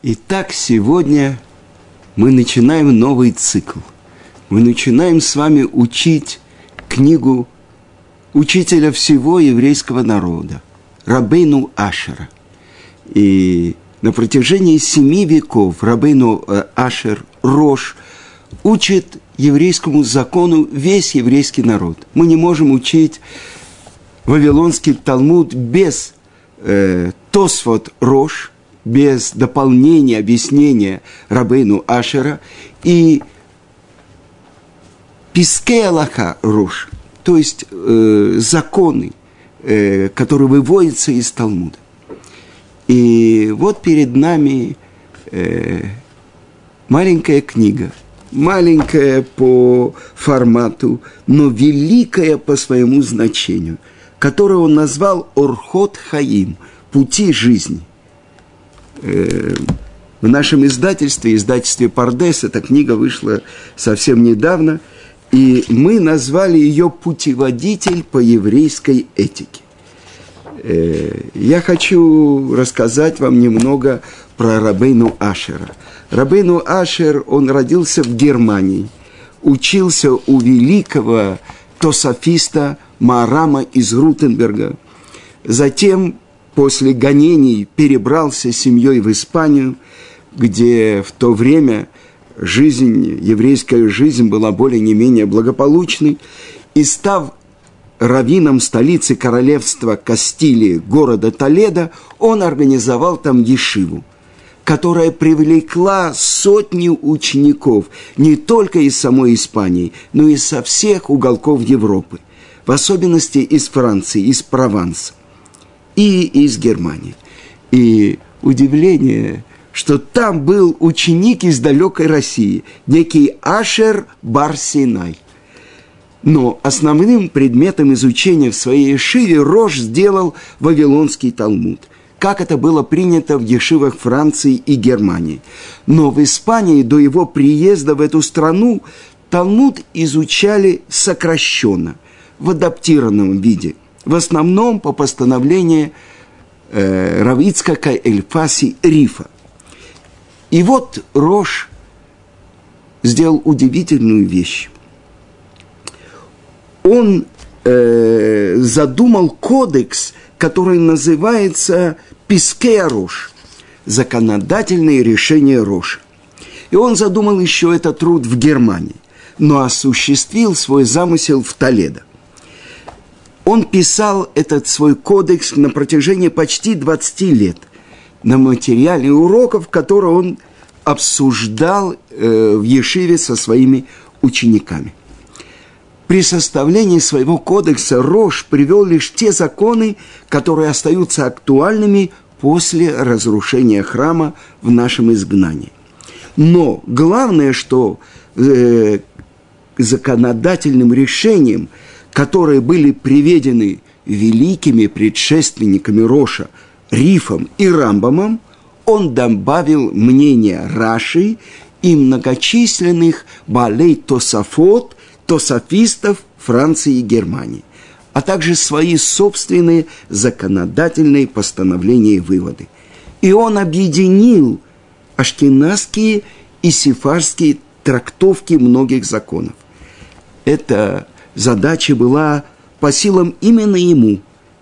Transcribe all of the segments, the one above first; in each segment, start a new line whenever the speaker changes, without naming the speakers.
Итак, сегодня мы начинаем новый цикл. Мы начинаем с вами учить книгу учителя всего еврейского народа, Рабейну Ашера. И на протяжении семи веков Рабейну э, Ашер Рош учит еврейскому закону весь еврейский народ. Мы не можем учить Вавилонский Талмуд без э, Тосфот Рош – без дополнения, объяснения Рабейну Ашера и Писке Руш, то есть э, законы, э, которые выводятся из Талмуда. И вот перед нами э, маленькая книга, маленькая по формату, но великая по своему значению, которую он назвал Орхот Хаим, пути жизни. Э, в нашем издательстве, издательстве Пардес, эта книга вышла совсем недавно, и мы назвали ее «Путеводитель по еврейской этике». Э, я хочу рассказать вам немного про Рабейну Ашера. Рабейну Ашер, он родился в Германии, учился у великого тософиста Марама из Рутенберга. Затем после гонений перебрался с семьей в Испанию, где в то время жизнь, еврейская жизнь была более не менее благополучной, и став раввином столицы королевства Кастилии, города Толедо, он организовал там ешиву, которая привлекла сотни учеников не только из самой Испании, но и со всех уголков Европы, в особенности из Франции, из Прованса и из Германии. И удивление, что там был ученик из далекой России, некий Ашер Барсинай. Но основным предметом изучения в своей Ешиве Рош сделал Вавилонский Талмуд, как это было принято в Ешивах Франции и Германии. Но в Испании до его приезда в эту страну Талмуд изучали сокращенно, в адаптированном виде – в основном по постановлению э, Равицкака Эльфаси Рифа. И вот Рош сделал удивительную вещь. Он э, задумал кодекс, который называется Пискея Рош, законодательные решения Роша. И он задумал еще этот труд в Германии, но осуществил свой замысел в Толедо. Он писал этот свой кодекс на протяжении почти 20 лет на материале уроков, которые он обсуждал э, в Ешиве со своими учениками. При составлении своего кодекса Рош привел лишь те законы, которые остаются актуальными после разрушения храма в нашем изгнании. Но главное, что э, законодательным решением – которые были приведены великими предшественниками Роша Рифом и Рамбамом, он добавил мнение Раши и многочисленных балей Тософот, тософистов Франции и Германии, а также свои собственные законодательные постановления и выводы. И он объединил ашкенадские и сифарские трактовки многих законов. Это задача была по силам именно ему,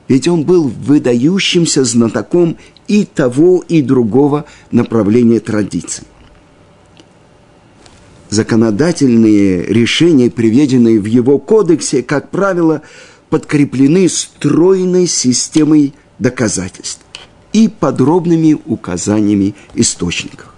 ведь он был выдающимся знатоком и того, и другого направления традиций. Законодательные решения, приведенные в его кодексе, как правило, подкреплены стройной системой доказательств и подробными указаниями источников.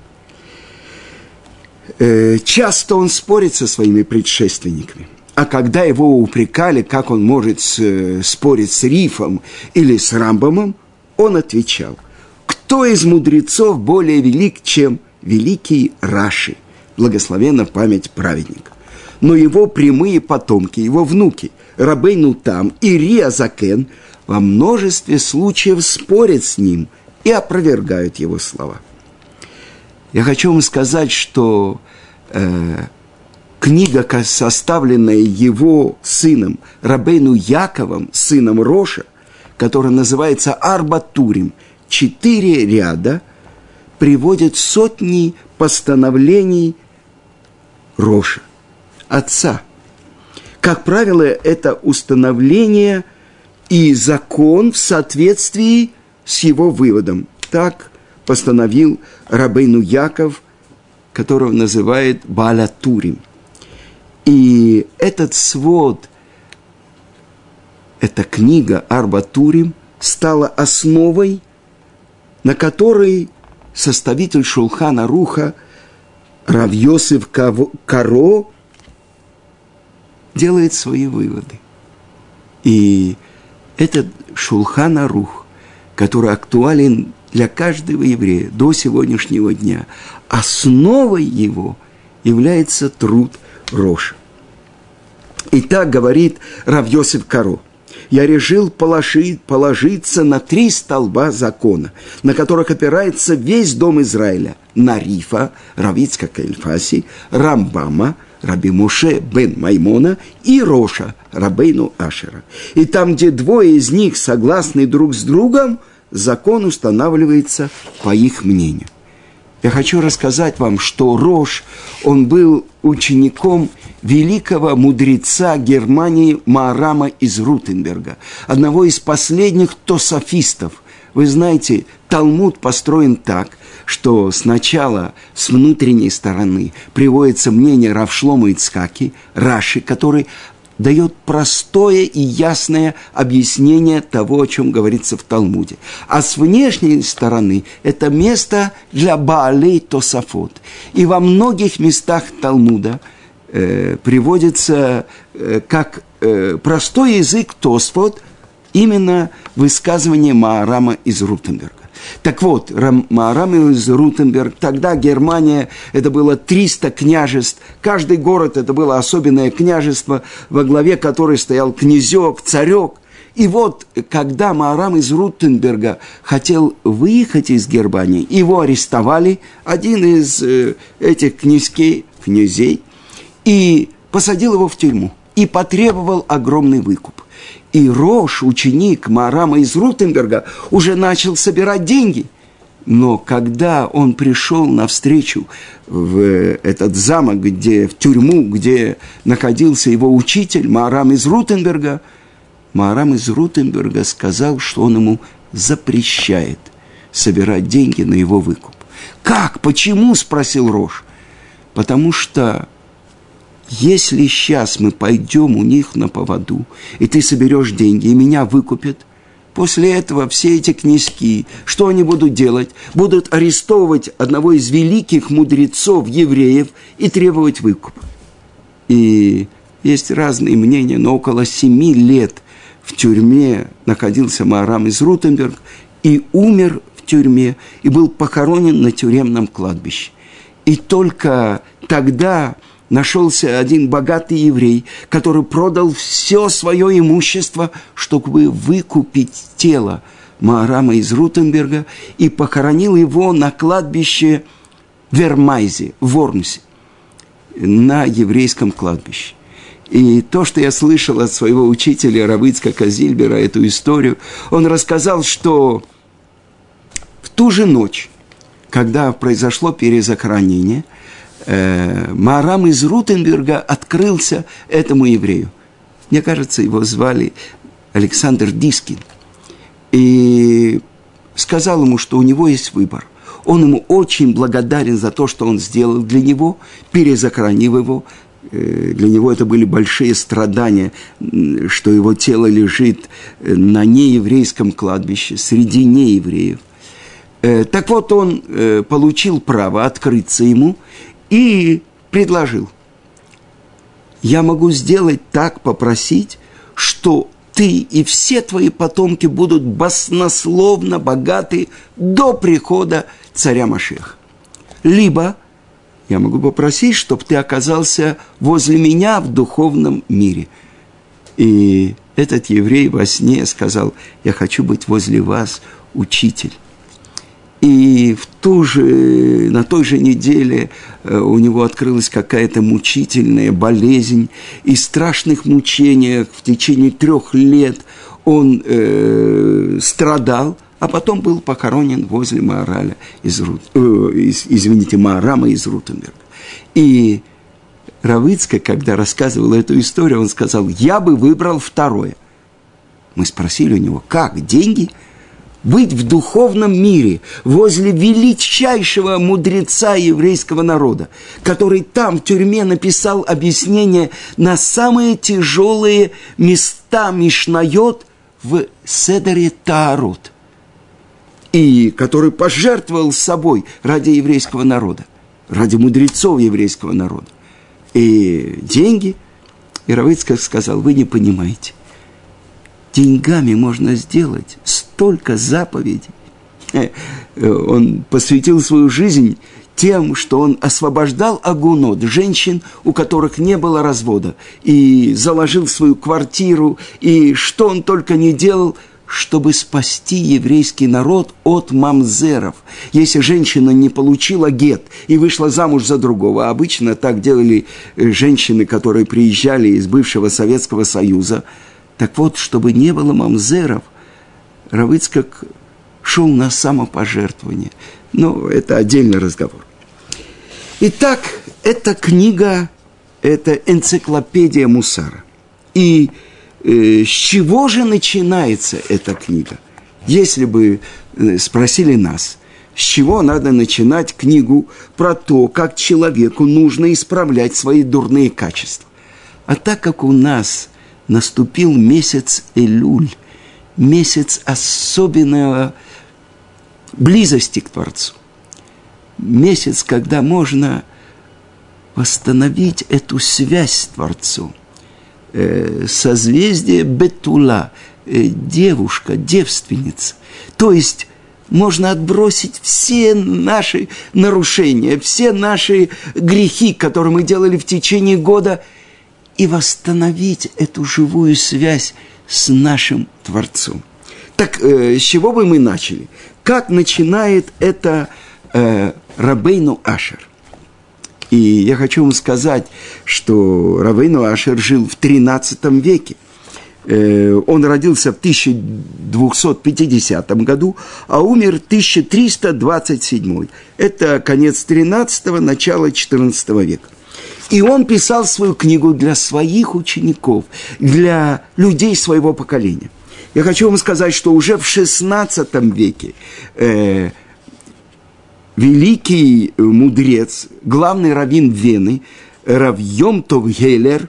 Э, часто он спорит со своими предшественниками – а когда его упрекали, как он может спорить с Рифом или с Рамбомом, он отвечал, кто из мудрецов более велик, чем великий Раши, благословена память праведника. Но его прямые потомки, его внуки, Рабейну Там и Риа Закен во множестве случаев спорят с ним и опровергают его слова. Я хочу вам сказать, что э, книга, составленная его сыном Рабейну Яковом, сыном Роша, которая называется Арбатурим, четыре ряда, приводит сотни постановлений Роша, отца. Как правило, это установление и закон в соответствии с его выводом. Так постановил Рабейну Яков, которого называет Балатурим. И этот свод, эта книга Арбатурим стала основой, на которой составитель Шулхана Руха Равьосиф Каро делает свои выводы. И этот Шулхана Рух, который актуален для каждого еврея до сегодняшнего дня, основой его является труд Роша. И так говорит Равьосиф Каро. Я решил положить, положиться на три столба закона, на которых опирается весь дом Израиля. На Рифа, Равицка Кельфаси, Рамбама, Раби Муше бен Маймона и Роша, Рабейну Ашера. И там, где двое из них согласны друг с другом, закон устанавливается по их мнению. Я хочу рассказать вам, что Рош, он был учеником великого мудреца Германии Маарама из Рутенберга, одного из последних тософистов. Вы знаете, Талмуд построен так, что сначала с внутренней стороны приводится мнение Равшлома Ицхаки, Раши, который дает простое и ясное объяснение того, о чем говорится в Талмуде. А с внешней стороны это место для Баалей Тосафот. И во многих местах Талмуда э, приводится э, как э, простой язык Тосфот именно высказывание Маарама из Рутенберга. Так вот, Рам из Рутенберг, тогда Германия, это было 300 княжеств, каждый город это было особенное княжество, во главе которой стоял князек, царек. И вот, когда Маарам из Рутенберга хотел выехать из Германии, его арестовали, один из э, этих князей, князей, и посадил его в тюрьму, и потребовал огромный выкуп. И Рош, ученик Марама из Рутенберга, уже начал собирать деньги. Но когда он пришел навстречу в этот замок, где, в тюрьму, где находился его учитель Марам из Рутенберга, Марам из Рутенберга сказал, что он ему запрещает собирать деньги на его выкуп. «Как? Почему?» – спросил Рош. «Потому что если сейчас мы пойдем у них на поводу, и ты соберешь деньги, и меня выкупят, после этого все эти князьки, что они будут делать? Будут арестовывать одного из великих мудрецов евреев и требовать выкуп. И есть разные мнения, но около семи лет в тюрьме находился Маарам из Рутенберг и умер в тюрьме и был похоронен на тюремном кладбище. И только тогда нашелся один богатый еврей, который продал все свое имущество, чтобы выкупить тело Маарама из Рутенберга и похоронил его на кладбище Вермайзе, в Вормсе, на еврейском кладбище. И то, что я слышал от своего учителя Равыцка Казильбера, эту историю, он рассказал, что в ту же ночь, когда произошло перезахоронение – э, Марам из Рутенберга открылся этому еврею. Мне кажется, его звали Александр Дискин. И сказал ему, что у него есть выбор. Он ему очень благодарен за то, что он сделал для него, перезахоронив его. Э, для него это были большие страдания, что его тело лежит э, на нееврейском кладбище, среди неевреев. Э, так вот, он получил право открыться ему и предложил, я могу сделать так, попросить, что ты и все твои потомки будут баснословно богаты до прихода царя Машеха. Либо я могу попросить, чтобы ты оказался возле меня в духовном мире. И этот еврей во сне сказал, я хочу быть возле вас, учитель. И в ту же, на той же неделе э, у него открылась какая-то мучительная болезнь, и страшных мучениях в течение трех лет он э, страдал а потом был похоронен возле Маораля из, Рут, э, из, извините, Маарама из Рутенберга. И Равыцка, когда рассказывал эту историю, он сказал, я бы выбрал второе. Мы спросили у него, как, деньги? Быть в духовном мире, возле величайшего мудреца еврейского народа, который там в тюрьме написал объяснение на самые тяжелые места Мишнайот в Седере Таарот, и который пожертвовал собой ради еврейского народа, ради мудрецов еврейского народа и деньги. И Равыцкак сказал, вы не понимаете. Деньгами можно сделать столько заповедей. Э, он посвятил свою жизнь тем, что он освобождал агунот, женщин, у которых не было развода, и заложил свою квартиру, и что он только не делал – чтобы спасти еврейский народ от мамзеров. Если женщина не получила гет и вышла замуж за другого, обычно так делали э, женщины, которые приезжали из бывшего Советского Союза, так вот, чтобы не было мамзеров, Равыцкак шел на самопожертвование. Но это отдельный разговор. Итак, эта книга, это энциклопедия Мусара. И Э, с чего же начинается эта книга? Если бы э, спросили нас, с чего надо начинать книгу про то, как человеку нужно исправлять свои дурные качества. А так как у нас наступил месяц Элюль, месяц особенного близости к Творцу, месяц, когда можно восстановить эту связь с Творцом, э, созвездие Бетула, э, девушка, девственница. То есть можно отбросить все наши нарушения, все наши грехи, которые мы делали в течение года, и восстановить эту живую связь с нашим Творцом. Так э, с чего бы мы начали? Как начинает это э, Рабейну Ашер? И я хочу вам сказать, что Равейну Ашер жил в 13 веке. Э, он родился в 1250 году, а умер в 1327. Это конец 13-го, начало 14 века. И он писал свою книгу для своих учеников, для людей своего поколения. Я хочу вам сказать, что уже в 16 веке э, великий э, мудрец, главный раввин Вены, Равьем Гелер,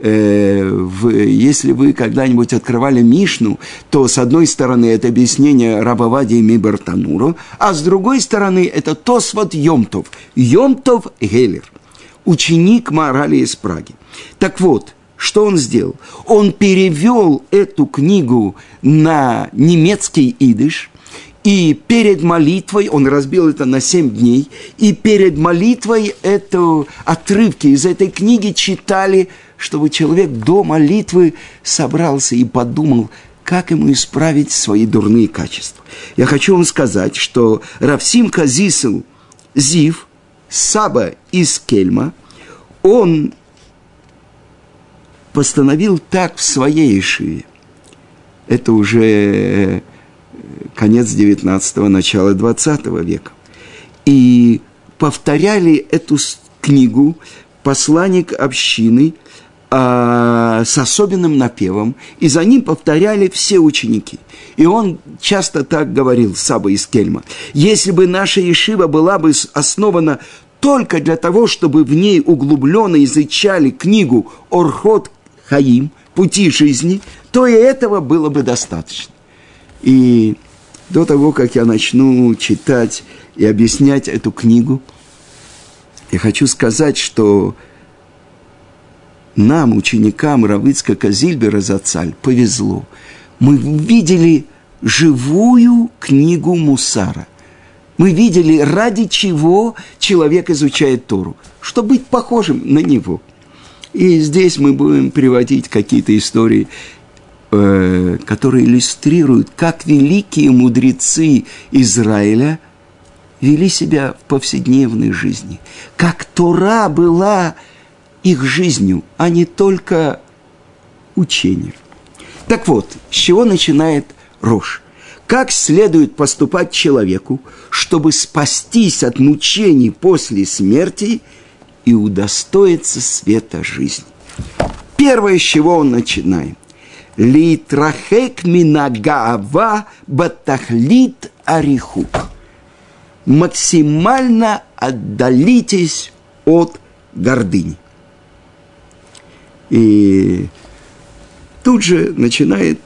э, в, если вы когда-нибудь открывали Мишну, то с одной стороны это объяснение Рабавади Мибертануру, а с другой стороны это Тосват Йомтов, Йомтов Гелер, ученик морали из Праги. Так вот, что он сделал? Он перевел эту книгу на немецкий идыш – и перед молитвой, он разбил это на семь дней, и перед молитвой это отрывки из этой книги читали, чтобы человек до молитвы собрался и подумал, как ему исправить свои дурные качества. Я хочу вам сказать, что Равсим Казисел Зив, Саба из Кельма, он постановил так в своей Ишиве. Это уже конец 19-го, начало 20 века. И повторяли эту книгу посланник общины а, с особенным напевом, и за ним повторяли все ученики. И он часто так говорил, Саба из Кельма, если бы наша Ешива была бы основана только для того, чтобы в ней углубленно изучали книгу Орхот Хаим, пути жизни, то и этого было бы достаточно. И до того, как я начну читать и объяснять эту книгу, я хочу сказать, что нам, ученикам Равыцка Казильбера Зацаль, повезло. Мы видели живую книгу Мусара. Мы видели, ради чего человек изучает Тору, чтобы быть похожим на него. И здесь мы будем приводить какие-то истории э, которые иллюстрируют, как великие мудрецы Израиля вели себя в повседневной жизни, как Тора была их жизнью, а не только учением. Так вот, с чего начинает Рош? как следует поступать человеку, чтобы спастись от мучений после смерти и удостоиться света жизни. Первое, с чего он начинает. Литрахек минагаава батахлит арихук. Максимально отдалитесь от гордыни. И тут же начинает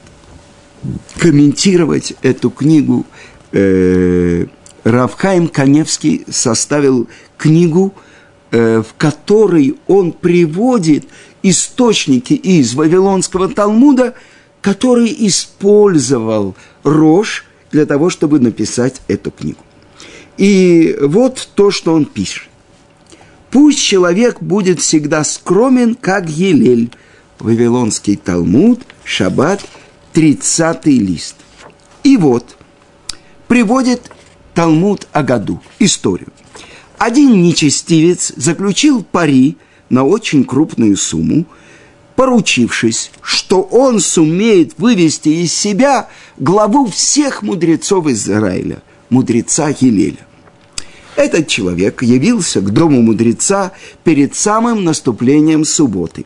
комментировать эту книгу. Э, Равхайм Каневский составил книгу, э, в которой он приводит источники из Вавилонского Талмуда, который использовал Рож для того, чтобы написать эту книгу. И вот то, что он пишет. Пусть человек будет всегда скромен, как Елель. Вавилонский Талмуд, Шаббат, 30 лист. И вот, приводит Талмуд о году, историю. Один нечестивец заключил пари на очень крупную сумму, поручившись, что он сумеет вывести из себя главу всех мудрецов Израиля, мудреца Елеля. Этот человек явился к дому мудреца перед самым наступлением субботы.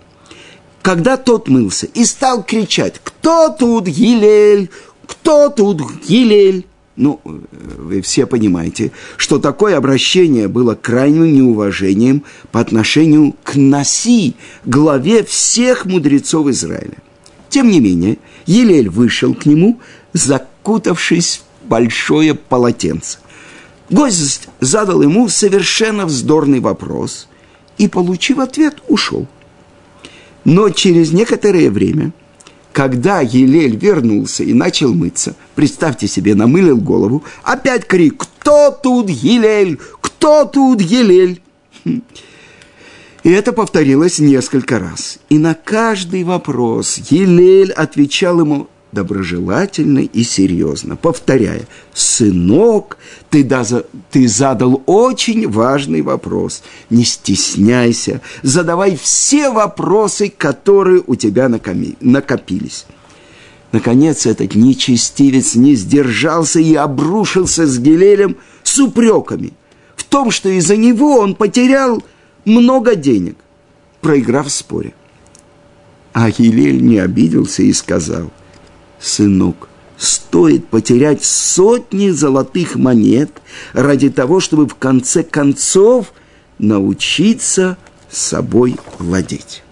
Когда тот мылся и стал кричать «Кто тут Гилель? Кто тут Гилель?» Ну, вы все понимаете, что такое обращение было крайним неуважением по отношению к Наси, главе всех мудрецов Израиля. Тем не менее, Елель вышел к нему, закутавшись в большое полотенце. Гость задал ему совершенно вздорный вопрос и, получив ответ, ушел. Но через некоторое время, когда Елель вернулся и начал мыться, представьте себе, намылил голову, опять крик «Кто тут Елель? Кто тут Елель?» И это повторилось несколько раз. И на каждый вопрос Елель отвечал ему доброжелательно и серьезно, повторяя, «Сынок, ты, даза, ты задал очень важный вопрос. Не стесняйся, задавай все вопросы, которые у тебя накопились». Наконец этот нечестивец не сдержался и обрушился с Гелелем с упреками в том, что из-за него он потерял много денег, проиграв в споре. А Гилель не обиделся и сказал – сынок, стоит потерять сотни золотых монет ради того, чтобы в конце концов научиться собой владеть.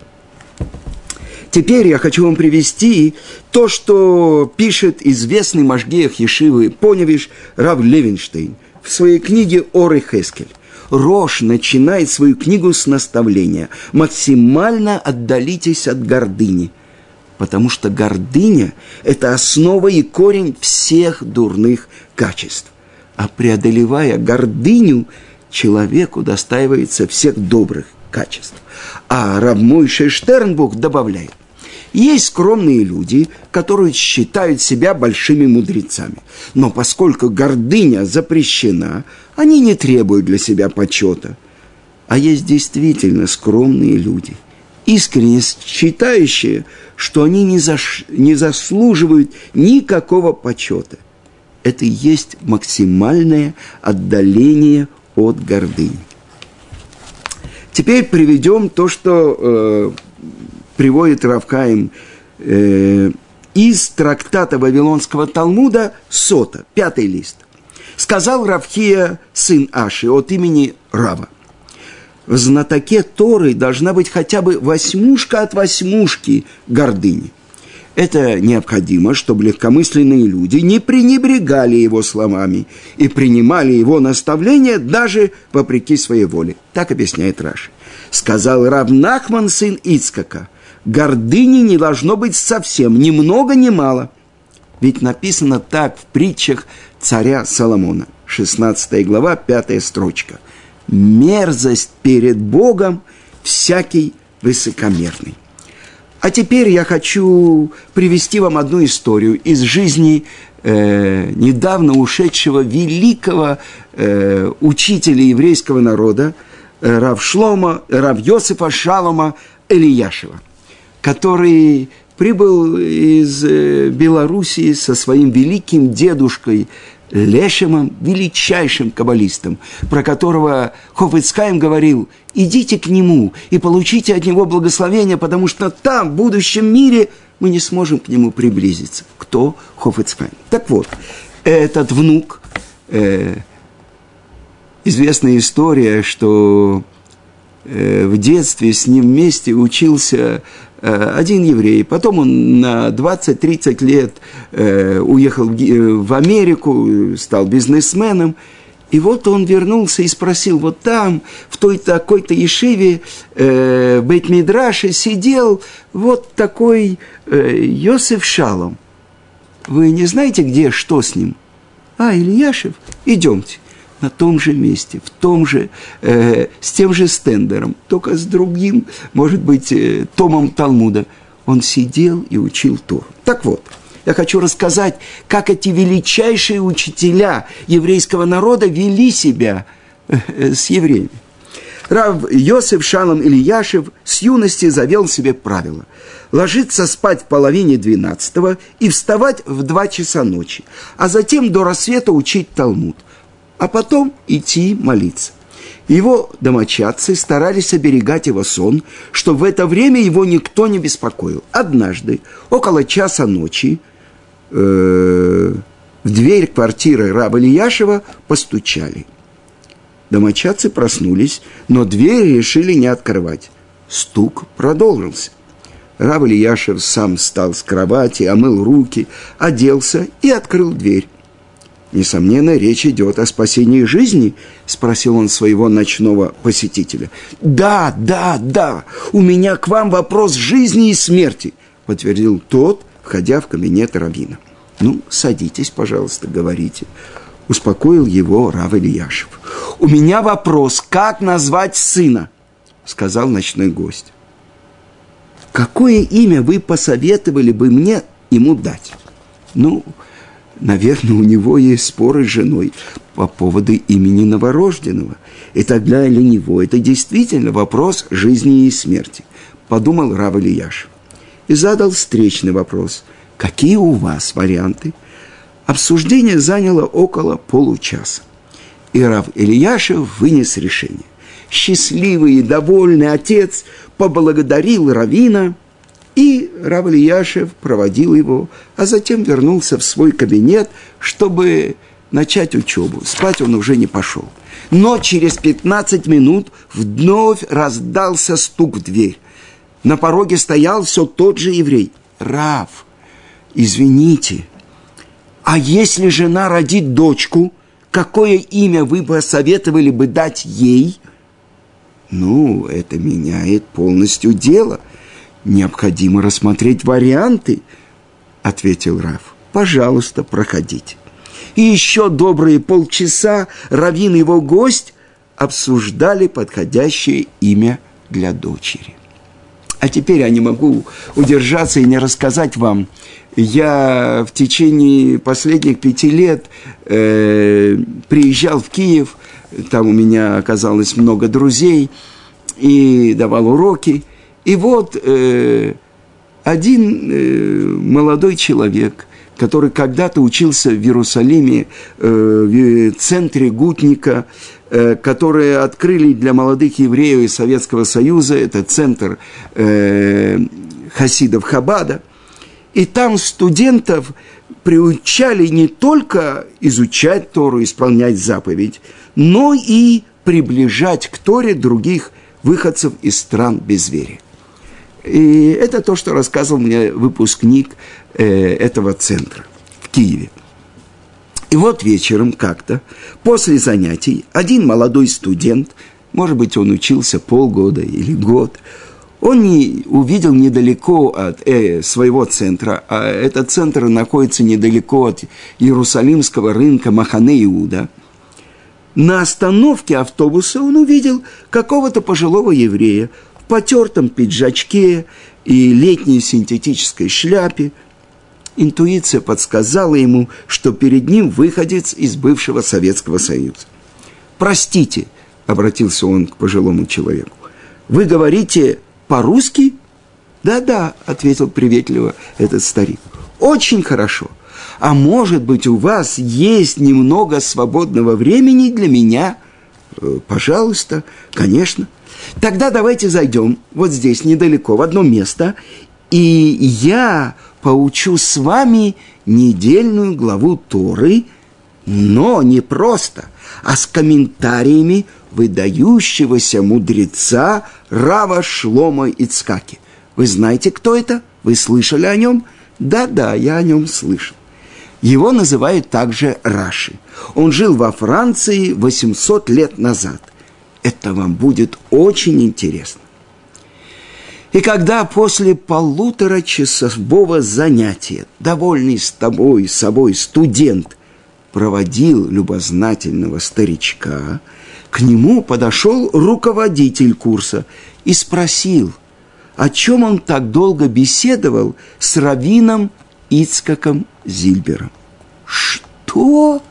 Теперь я хочу вам привести то, что пишет известный Машгеях Ешивы Поневиш Рав Левинштейн в своей книге «Оры Хескель». Рош начинает свою книгу с наставления «Максимально отдалитесь от гордыни», потому что гордыня – это основа и корень всех дурных качеств. А преодолевая гордыню, человеку достаивается всех добрых качеств. А Равмойше Штернбук добавляет, есть скромные люди, которые считают себя большими мудрецами. Но поскольку гордыня запрещена, они не требуют для себя почета. А есть действительно скромные люди, искренне считающие, что они не, заш... не заслуживают никакого почета. Это и есть максимальное отдаление от гордыни. Теперь приведем то, что э, приводит Равкаим э, из трактата Вавилонского Талмуда Сота, пятый лист. Сказал Равхия, сын Аши, от имени Рава в знатоке Торы должна быть хотя бы восьмушка от восьмушки гордыни. Это необходимо, чтобы легкомысленные люди не пренебрегали его словами и принимали его наставления даже вопреки своей воле. Так объясняет Раши. Сказал Равнахман, сын Ицкака, гордыни не должно быть совсем, ни много, ни мало. Ведь написано так в притчах царя Соломона, 16 глава, 5 строчка – мерзость перед Богом всякий высокомерный. А теперь я хочу привести вам одну историю из жизни э, недавно ушедшего великого э, учителя еврейского народа э, Рав Шлома, Шалома Элияшева, который прибыл из э, Белоруссии со своим великим дедушкой Лешемом, величайшим каббалистом, про которого Хофицкайм говорил, идите к нему и получите от него благословение, потому что там, в будущем мире, мы не сможем к нему приблизиться. Кто Хофицкайм? Так вот, этот внук, э, известная история, что э, в детстве с ним вместе учился один еврей. Потом он на 20-30 лет э, уехал в Америку, стал бизнесменом. И вот он вернулся и спросил, вот там, в той такой-то Ешиве, э, Бейт-Мидраше сидел вот такой э, Йосиф Шалом. Вы не знаете, где, что с ним? А, Ильяшев, идемте на том же месте, в том же, э, с тем же стендером, только с другим, может быть, э, томом Талмуда. Он сидел и учил Тору. Так вот, я хочу рассказать, как эти величайшие учителя еврейского народа вели себя э, э с евреями. Рав Йосиф Шалом Ильяшев с юности завел себе правило – ложиться спать в половине двенадцатого и вставать в два часа ночи, а затем до рассвета учить Талмуд – а потом идти молиться. Его домочадцы старались оберегать его сон, что в это время его никто не беспокоил. Однажды, около часа ночи, э, в дверь квартиры раба Ильяшева постучали. Домочадцы проснулись, но дверь решили не открывать. Стук продолжился. Раб Ильяшев сам встал с кровати, омыл руки, оделся и открыл дверь. Несомненно, речь идет о спасении жизни, спросил он своего ночного посетителя. Да, да, да, у меня к вам вопрос жизни и смерти, подтвердил тот, входя в кабинет Равина. Ну, садитесь, пожалуйста, говорите. Успокоил его Рав Ильяшев. «У меня вопрос, как назвать сына?» Сказал ночной гость. «Какое имя вы посоветовали бы мне ему дать?» «Ну, наверное, у него есть споры с женой по поводу имени новорожденного. И тогда для него это действительно вопрос жизни и смерти, подумал Рав Ильяш. И задал встречный вопрос. Какие у вас варианты? Обсуждение заняло около получаса. И Рав Ильяшев вынес решение. Счастливый и довольный отец поблагодарил Равина – и Рав Ильяшев проводил его, а затем вернулся в свой кабинет, чтобы начать учебу. Спать он уже не пошел. Но через 15 минут вновь раздался стук в дверь. На пороге стоял все тот же еврей. Рав, извините, а если жена родит дочку, какое имя вы посоветовали бы дать ей? Ну, это меняет полностью дело – необходимо рассмотреть варианты, ответил Раф. Пожалуйста, проходите. И еще добрые полчаса Равин и его гость обсуждали подходящее имя для дочери. А теперь я не могу удержаться и не рассказать вам. Я в течение последних пяти лет э, приезжал в Киев, там у меня оказалось много друзей, и давал уроки – и вот э, один э, молодой человек, который когда-то учился в Иерусалиме, э, в центре Гутника, э, которые открыли для молодых евреев из Советского Союза, это центр э, хасидов Хабада, и там студентов приучали не только изучать Тору, исполнять заповедь, но и приближать к Торе других выходцев из стран безверия. И это то, что рассказывал мне выпускник э, этого центра в Киеве. И вот вечером как-то, после занятий, один молодой студент, может быть, он учился полгода или год, он не увидел недалеко от э, своего центра, а этот центр находится недалеко от Иерусалимского рынка Махане Иуда. На остановке автобуса он увидел какого-то пожилого еврея, потертом пиджачке и летней синтетической шляпе, интуиция подсказала ему, что перед ним выходец из бывшего Советского Союза. «Простите», — обратился он к пожилому человеку, — «вы говорите по-русски?» Да-да, ответил приветливо этот старик. Очень хорошо. А может быть, у вас есть немного свободного времени для меня? Э, пожалуйста, конечно. Тогда давайте зайдем вот здесь недалеко, в одно место, и я поучу с вами недельную главу Торы, но не просто, а с комментариями выдающегося мудреца Рава Шлома Ицкаки. Вы знаете, кто это? Вы слышали о нем? Да-да, я о нем слышал. Его называют также Раши. Он жил во Франции 800 лет назад. Это вам будет очень интересно. И когда после полутора часового занятия, довольный с тобой, собой студент, проводил любознательного старичка, к нему подошел руководитель курса и спросил, о чем он так долго беседовал с раввином Ицкаком Зильбером. «Что?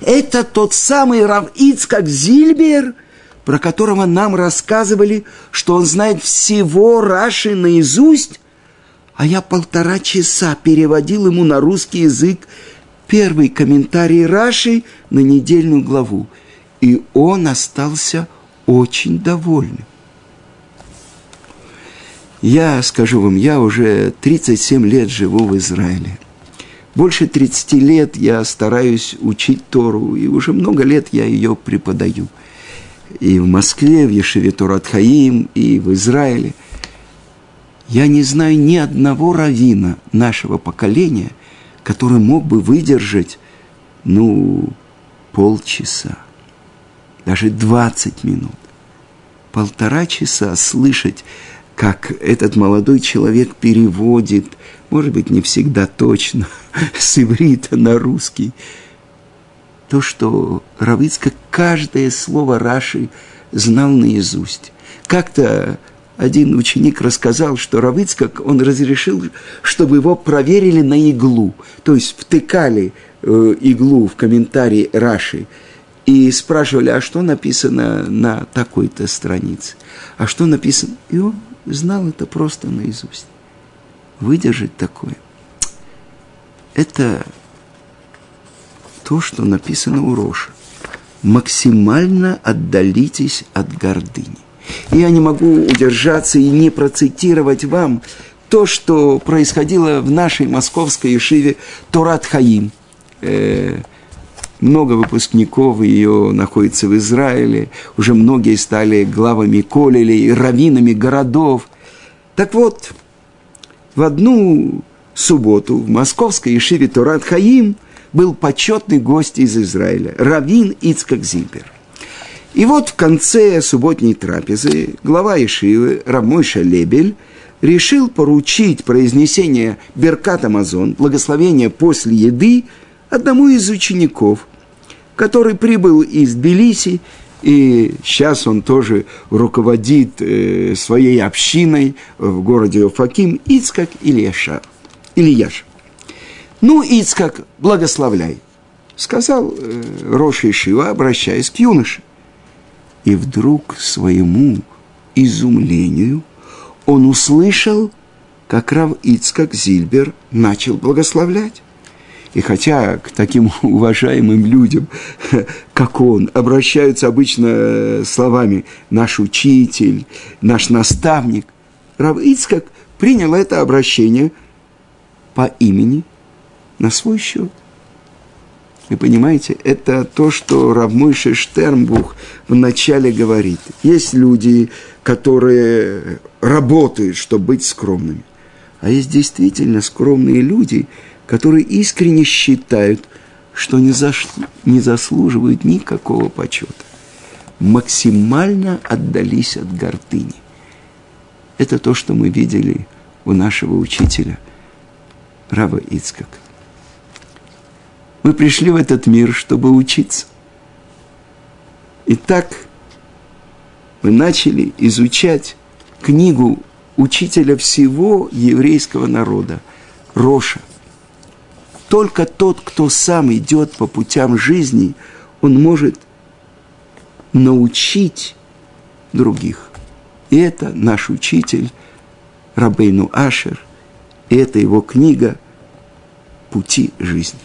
Это тот самый Рав Ицкак Зильбер?» Про которого нам рассказывали, что он знает всего Раши наизусть, а я полтора часа переводил ему на русский язык первый комментарий Раши на недельную главу, и он остался очень довольным. Я скажу вам, я уже 37 лет живу в Израиле. Больше 30 лет я стараюсь учить Тору, и уже много лет я ее преподаю – и в Москве, в Ешеве Турат Хаим, и в Израиле. Я не знаю ни одного равина нашего поколения, который мог бы выдержать, ну, полчаса, даже 20 минут, полтора часа слышать, как этот молодой человек переводит, может быть, не всегда точно, с иврита на русский, то, что Равицка каждое слово Раши знал наизусть. Как-то один ученик рассказал, что Равицкак, он разрешил, чтобы его проверили на иглу. То есть втыкали э, иглу в комментарии Раши и спрашивали, а что написано на такой-то странице? А что написано? И он знал это просто наизусть. Выдержать такое. Это то, что написано у Роша. Максимально отдалитесь от гордыни. Я не могу удержаться и не процитировать вам то, что происходило в нашей московской Ешиве Торат Хаим. Э, много выпускников ее находится в Израиле, уже многие стали главами колелей, раввинами городов. Так вот, в одну субботу в московской Ешиве Торат Хаим – был почетный гость из Израиля, Равин Ицкак Зильбер. И вот в конце субботней трапезы глава Ишивы Рамойша Лебель решил поручить произнесение Беркат Амазон, благословения после еды, одному из учеников, который прибыл из Тбилиси, и сейчас он тоже руководит э, своей общиной в городе Офаким, Ицкак Ильяша. Ильяш. Ну, Ицкак, благословляй, сказал э, Роша Ишива, обращаясь к юноше. И вдруг своему изумлению он услышал, как Рав Ицкак Зильбер начал благословлять. И хотя к таким уважаемым людям, как он, обращаются обычно э, словами «наш учитель», «наш наставник», Рав Ицкак принял это обращение по имени на свой счет. Вы понимаете, это то, что Равмойша Штернбух вначале говорит. Есть люди, которые работают, чтобы быть скромными. А есть действительно скромные люди, которые искренне считают, что не, заш... не заслуживают никакого почета. Максимально отдались от гордыни. Это то, что мы видели у нашего учителя Рава Ицкака. Мы пришли в этот мир, чтобы учиться. И так мы начали изучать книгу учителя всего еврейского народа, Роша. Только тот, кто сам идет по путям жизни, он может научить других. И это наш учитель Рабейну Ашер, и это его книга «Пути жизни».